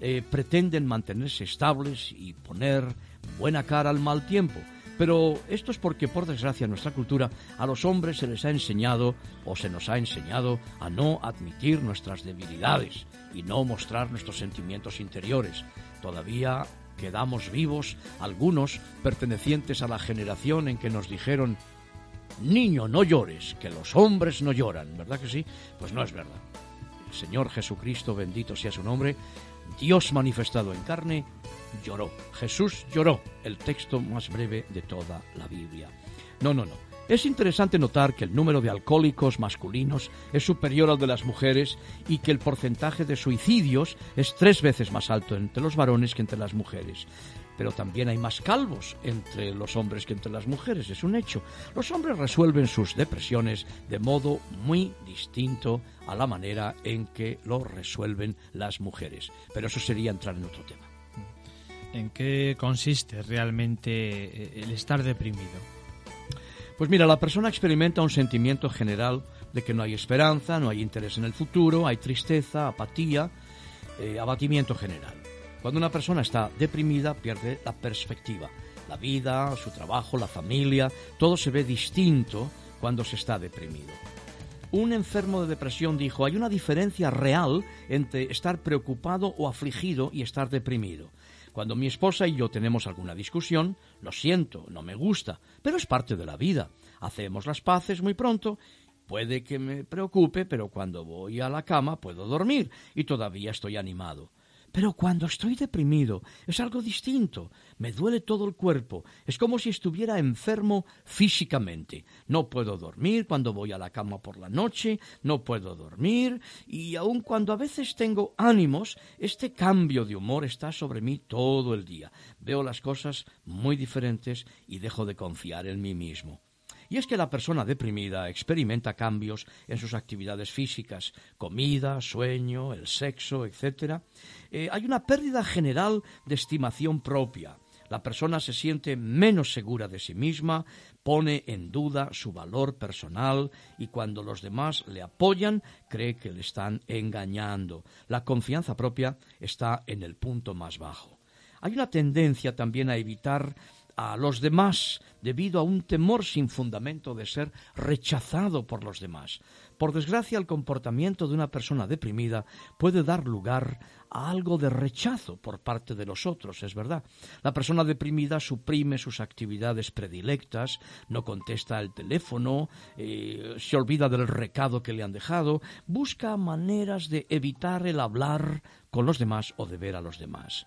Speaker 1: eh, pretenden mantenerse estables y poner buena cara al mal tiempo. Pero esto es porque, por desgracia, en nuestra cultura a los hombres se les ha enseñado o se nos ha enseñado a no admitir nuestras debilidades y no mostrar nuestros sentimientos interiores. Todavía quedamos vivos algunos pertenecientes a la generación en que nos dijeron Niño, no llores, que los hombres no lloran, ¿verdad que sí? Pues no es verdad. El Señor Jesucristo, bendito sea su nombre, Dios manifestado en carne, lloró. Jesús lloró, el texto más breve de toda la Biblia. No, no, no. Es interesante notar que el número de alcohólicos masculinos es superior al de las mujeres y que el porcentaje de suicidios es tres veces más alto entre los varones que entre las mujeres. Pero también hay más calvos entre los hombres que entre las mujeres, es un hecho. Los hombres resuelven sus depresiones de modo muy distinto a la manera en que lo resuelven las mujeres, pero eso sería entrar en otro tema.
Speaker 4: ¿En qué consiste realmente eh, el estar deprimido?
Speaker 1: Pues mira, la persona experimenta un sentimiento general de que no hay esperanza, no hay interés en el futuro, hay tristeza, apatía, eh, abatimiento general. Cuando una persona está deprimida pierde la perspectiva. La vida, su trabajo, la familia, todo se ve distinto cuando se está deprimido. Un enfermo de depresión dijo, hay una diferencia real entre estar preocupado o afligido y estar deprimido. Cuando mi esposa y yo tenemos alguna discusión, lo siento, no me gusta, pero es parte de la vida. Hacemos las paces muy pronto. Puede que me preocupe, pero cuando voy a la cama puedo dormir y todavía estoy animado. Pero cuando estoy deprimido es algo distinto. Me duele todo el cuerpo. Es como si estuviera enfermo físicamente. No puedo dormir cuando voy a la cama por la noche, no puedo dormir y aun cuando a veces tengo ánimos, este cambio de humor está sobre mí todo el día. Veo las cosas muy diferentes y dejo de confiar en mí mismo. Y es que la persona deprimida experimenta cambios en sus actividades físicas, comida, sueño, el sexo, etc. Eh, hay una pérdida general de estimación propia. La persona se siente menos segura de sí misma, pone en duda su valor personal y cuando los demás le apoyan cree que le están engañando. La confianza propia está en el punto más bajo. Hay una tendencia también a evitar a los demás debido a un temor sin fundamento de ser rechazado por los demás. Por desgracia, el comportamiento de una persona deprimida puede dar lugar a algo de rechazo por parte de los otros, es verdad. La persona deprimida suprime sus actividades predilectas, no contesta el teléfono, eh, se olvida del recado que le han dejado, busca maneras de evitar el hablar con los demás o de ver a los demás.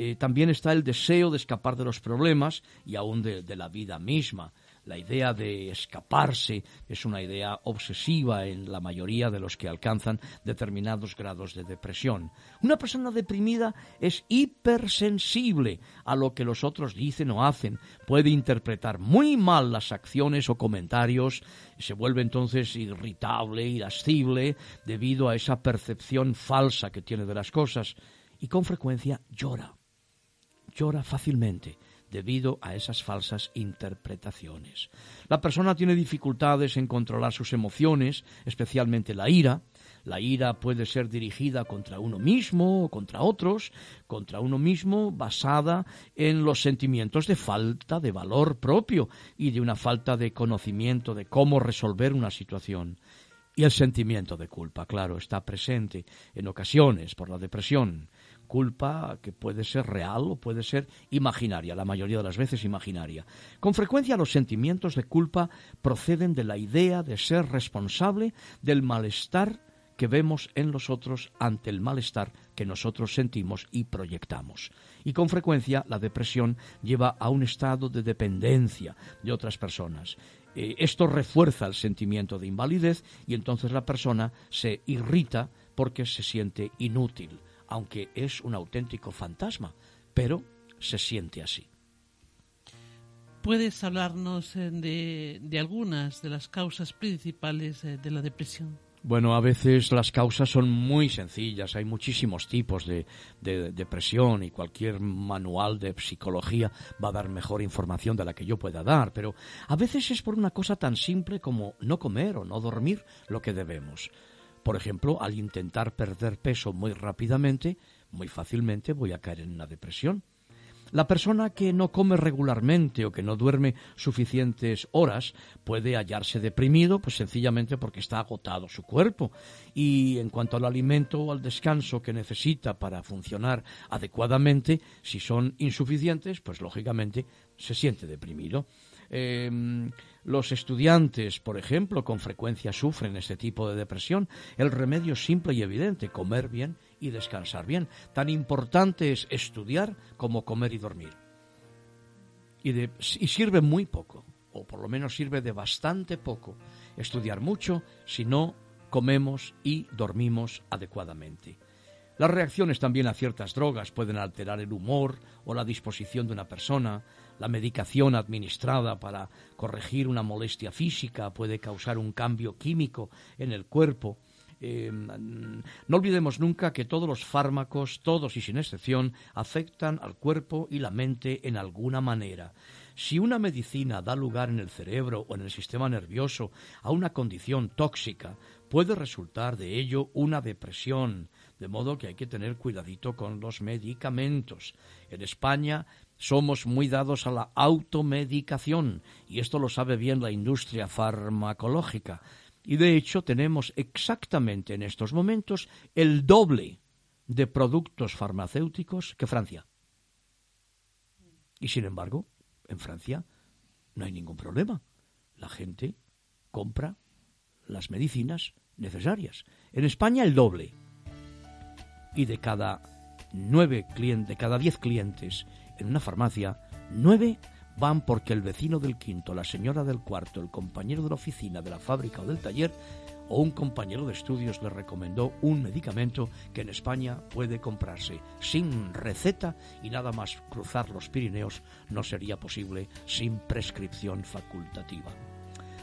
Speaker 1: Eh, también está el deseo de escapar de los problemas y aún de, de, la vida misma. La idea de escaparse es una idea obsesiva en la mayoría de los que alcanzan determinados grados de depresión. Una persona deprimida es hipersensible a lo que los otros dicen o hacen, puede interpretar muy mal las acciones o comentarios, se vuelve entonces irritable, irascible, debido a esa percepción falsa que tiene de las cosas y con frecuencia llora llora fácilmente debido a esas falsas interpretaciones. La persona tiene dificultades en controlar sus emociones, especialmente la ira. La ira puede ser dirigida contra uno mismo o contra otros, contra uno mismo basada en los sentimientos de falta de valor propio y de una falta de conocimiento de cómo resolver una situación. Y el sentimiento de culpa, claro, está presente en ocasiones por la depresión culpa que puede ser real o puede ser imaginaria, la mayoría de las veces imaginaria. Con frecuencia los sentimientos de culpa proceden de la idea de ser responsable del malestar que vemos en los otros ante el malestar que nosotros sentimos y proyectamos. Y con frecuencia la depresión lleva a un estado de dependencia de otras personas. Eh, esto refuerza el sentimiento de invalidez y entonces la persona se irrita porque se siente inútil aunque es un auténtico fantasma, pero se siente así.
Speaker 5: ¿Puedes hablarnos eh, de, de algunas de las causas principales eh, de la depresión?
Speaker 1: Bueno, a veces las causas son muy sencillas, hay muchísimos tipos de, de, depresión y cualquier manual de psicología va a dar mejor información de la que yo pueda dar, pero a veces es por una cosa tan simple como no comer o no dormir lo que debemos. Por ejemplo, al intentar perder peso muy rápidamente, muy fácilmente voy a caer en una depresión. La persona que no come regularmente o que no duerme suficientes horas puede hallarse deprimido, pues sencillamente porque está agotado su cuerpo. Y en cuanto al alimento o al descanso que necesita para funcionar adecuadamente, si son insuficientes, pues lógicamente se siente deprimido. Eh, los estudiantes, por ejemplo, con frecuencia sufren este tipo de depresión. El remedio es simple y evidente, comer bien y descansar bien. Tan importante es estudiar como comer y dormir. Y, y sirve muy poco, o por lo menos sirve de bastante poco, estudiar mucho si no comemos y dormimos adecuadamente. Las reacciones también a ciertas drogas pueden alterar el humor o la disposición de una persona. La medicación administrada para corregir una molestia física puede causar un cambio químico en el cuerpo. Eh, no olvidemos nunca que todos los fármacos, todos y sin excepción, afectan al cuerpo y la mente en alguna manera. Si una medicina da lugar en el cerebro o en el sistema nervioso a una condición tóxica, puede resultar de ello una depresión, de modo que hay que tener cuidadito con los medicamentos. En España somos muy dados a la automedicación y esto lo sabe bien la industria farmacológica. Y de hecho tenemos exactamente en estos momentos el doble de productos farmacéuticos que Francia. Y sin embargo, en Francia no hay ningún problema. La gente compra las medicinas necesarias. En España el doble. Y de cada nueve clientes, de cada diez clientes en una farmacia, nueve van porque el vecino del quinto, la señora del cuarto, el compañero de la oficina, de la fábrica o del taller o un compañero de estudios le recomendó un medicamento que en España puede comprarse sin receta y nada más cruzar los Pirineos no sería posible sin prescripción facultativa.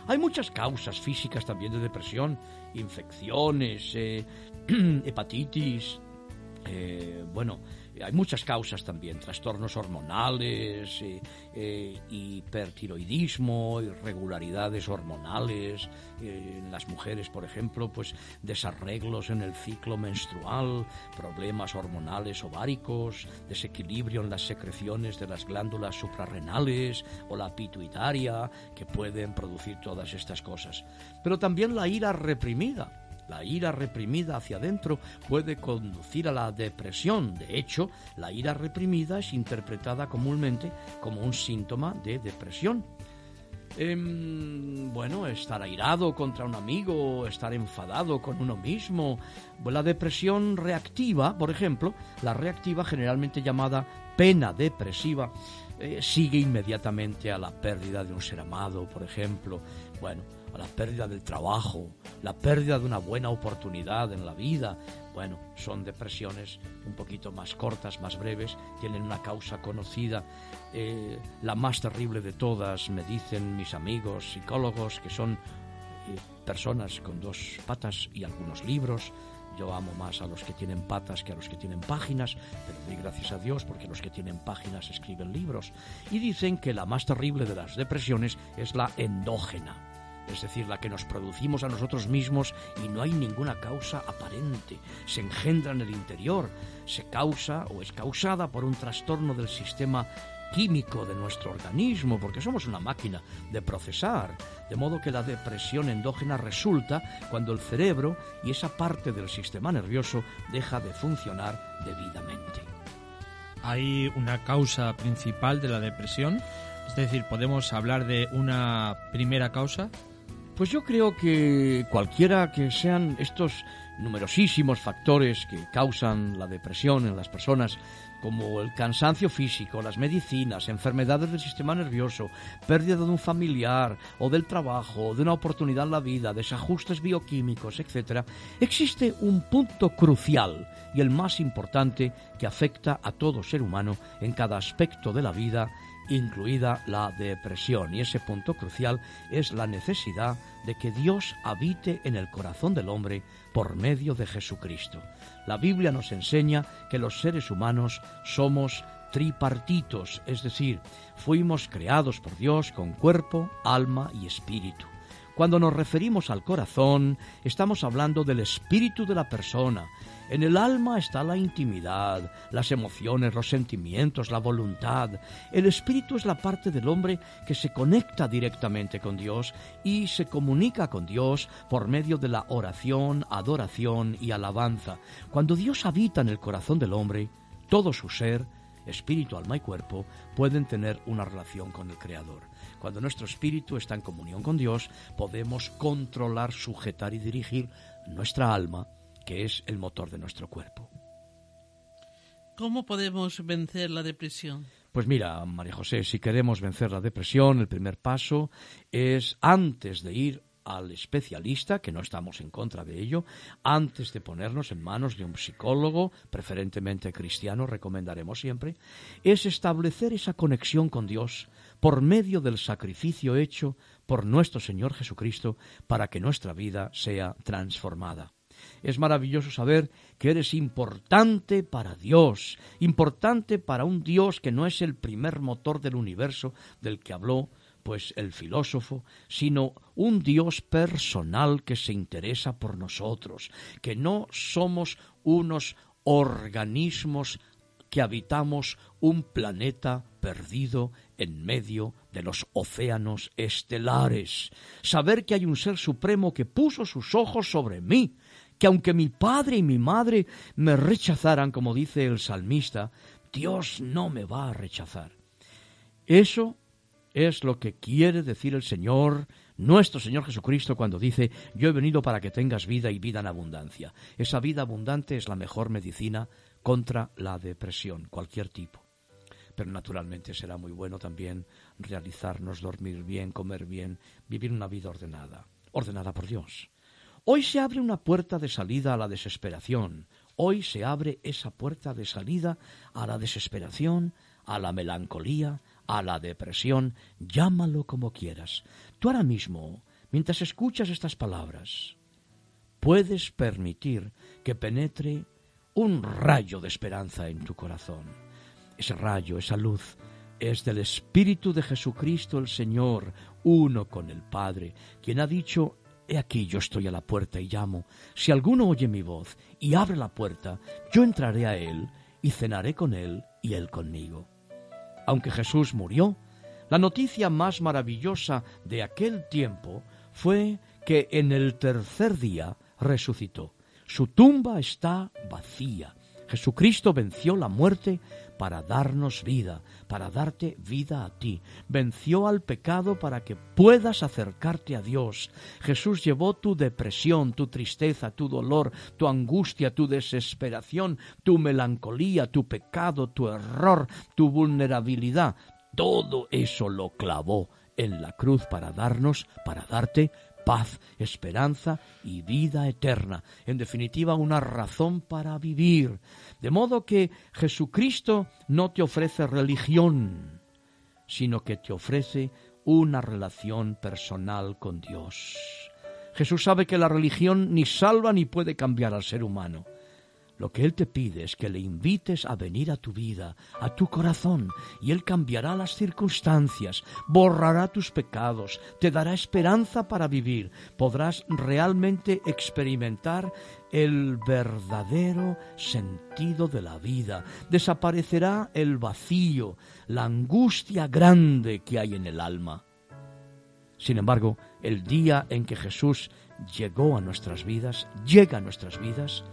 Speaker 1: Hay muchas causas físicas también de depresión, infecciones, eh, [clears throat] hepatitis, eh, bueno, hay muchas causas también, trastornos hormonales, eh, eh, hipertiroidismo, irregularidades hormonales, eh, en las mujeres, por ejemplo, pues desarreglos en el ciclo menstrual, problemas hormonales ováricos, desequilibrio en las secreciones de las glándulas suprarrenales o la pituitaria, que pueden producir todas estas cosas. Pero también la ira reprimida la ira reprimida hacia adentro puede conducir a la depresión. De hecho, la ira reprimida es interpretada comúnmente como un síntoma de depresión. Em, bueno, estar airado contra un amigo, estar enfadado con uno mismo. La depresión reactiva, por ejemplo, la reactiva generalmente llamada pena depresiva, eh, sigue inmediatamente a la pérdida de un ser amado, por ejemplo. Bueno, la pérdida del trabajo, la pérdida de una buena oportunidad en la vida. Bueno, son depresiones un poquito más cortas, más breves, tienen una causa conocida. Eh, la más terrible de todas, me dicen mis amigos psicólogos, que son eh, personas con dos patas y algunos libros. Yo amo más a los que tienen patas que a los que tienen páginas, pero doy gracias a Dios porque los que tienen páginas escriben libros. Y dicen que la más terrible de las depresiones es la endógena es decir, la que nos producimos a nosotros mismos y no hay ninguna causa aparente, se engendra en el interior, se causa o es causada por un trastorno del sistema químico de nuestro organismo, porque somos una máquina de procesar, de modo que la depresión endógena resulta cuando el cerebro y esa parte del sistema nervioso deja de funcionar debidamente.
Speaker 4: ¿Hay una causa principal de la depresión? Es decir, ¿podemos hablar de una primera causa?
Speaker 1: Pues yo creo que cualquiera que sean estos numerosísimos factores que causan la depresión en las personas, como el cansancio físico, las medicinas, enfermedades del sistema nervioso, pérdida de un familiar o del trabajo, de una oportunidad en la vida, desajustes bioquímicos, etc., existe un punto crucial y el más importante que afecta a todo ser humano en cada aspecto de la vida incluida la depresión. Y ese punto crucial es la necesidad de que Dios habite en el corazón del hombre por medio de Jesucristo. La Biblia nos enseña que los seres humanos somos tripartitos, es decir, fuimos creados por Dios con cuerpo, alma y espíritu. Cuando nos referimos al corazón, estamos hablando del espíritu de la persona, en el alma está la intimidad, las emociones, los sentimientos, la voluntad. El espíritu es la parte del hombre que se conecta directamente con Dios y se comunica con Dios por medio de la oración, adoración y alabanza. Cuando Dios habita en el corazón del hombre, todo su ser, espíritu, alma y cuerpo, pueden tener una relación con el Creador. Cuando nuestro espíritu está en comunión con Dios, podemos controlar, sujetar y dirigir nuestra alma que es el motor de nuestro cuerpo.
Speaker 5: ¿Cómo podemos vencer la depresión?
Speaker 1: Pues mira, María José, si queremos vencer la depresión, el primer paso es, antes de ir al especialista, que no estamos en contra de ello, antes de ponernos en manos de un psicólogo, preferentemente cristiano, recomendaremos siempre, es establecer esa conexión con Dios por medio del sacrificio hecho por nuestro Señor Jesucristo para que nuestra vida sea transformada. Es maravilloso saber que eres importante para Dios, importante para un Dios que no es el primer motor del universo del que habló pues el filósofo, sino un Dios personal que se interesa por nosotros, que no somos unos organismos que habitamos un planeta perdido en medio de los océanos estelares. Saber que hay un ser supremo que puso sus ojos sobre mí, que aunque mi padre y mi madre me rechazaran, como dice el salmista, Dios no me va a rechazar. Eso es lo que quiere decir el Señor, nuestro Señor Jesucristo, cuando dice, yo he venido para que tengas vida y vida en abundancia. Esa vida abundante es la mejor medicina contra la depresión, cualquier tipo. Pero naturalmente será muy bueno también realizarnos, dormir bien, comer bien, vivir una vida ordenada, ordenada por Dios. Hoy se abre una puerta de salida a la desesperación. Hoy se abre esa puerta de salida a la desesperación, a la melancolía, a la depresión, llámalo como quieras. Tú ahora mismo, mientras escuchas estas palabras, puedes permitir que penetre un rayo de esperanza en tu corazón. Ese rayo, esa luz, es del Espíritu de Jesucristo el Señor, uno con el Padre, quien ha dicho He aquí yo estoy a la puerta y llamo. Si alguno oye mi voz y abre la puerta, yo entraré a él y cenaré con él y él conmigo. Aunque Jesús murió, la noticia más maravillosa de aquel tiempo fue que en el tercer día resucitó. Su tumba está vacía. Jesucristo venció la muerte para darnos vida, para darte vida a ti. Venció al pecado para que puedas acercarte a Dios. Jesús llevó tu depresión, tu tristeza, tu dolor, tu angustia, tu desesperación, tu melancolía, tu pecado, tu error, tu vulnerabilidad. Todo eso lo clavó en la cruz para darnos, para darte paz, esperanza y vida eterna. En definitiva, una razón para vivir. De modo que Jesucristo no te ofrece religión, sino que te ofrece una relación personal con Dios. Jesús sabe que la religión ni salva ni puede cambiar al ser humano. Lo que Él te pide es que le invites a venir a tu vida, a tu corazón, y Él cambiará las circunstancias, borrará tus pecados, te dará esperanza para vivir, podrás realmente experimentar el verdadero sentido de la vida, desaparecerá el vacío, la angustia grande que hay en el alma. Sin embargo, el día en que Jesús llegó a nuestras vidas, llega a nuestras vidas,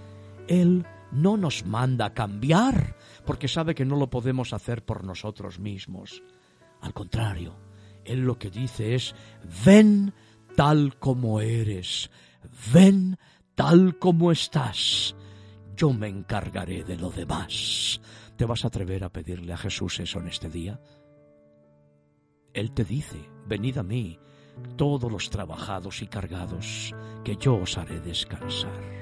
Speaker 1: él no nos manda a cambiar porque sabe que no lo podemos hacer por nosotros mismos. Al contrario, Él lo que dice es, ven tal como eres, ven tal como estás, yo me encargaré de lo demás. ¿Te vas a atrever a pedirle a Jesús eso en este día? Él te dice, venid a mí, todos los trabajados y cargados, que yo os haré descansar.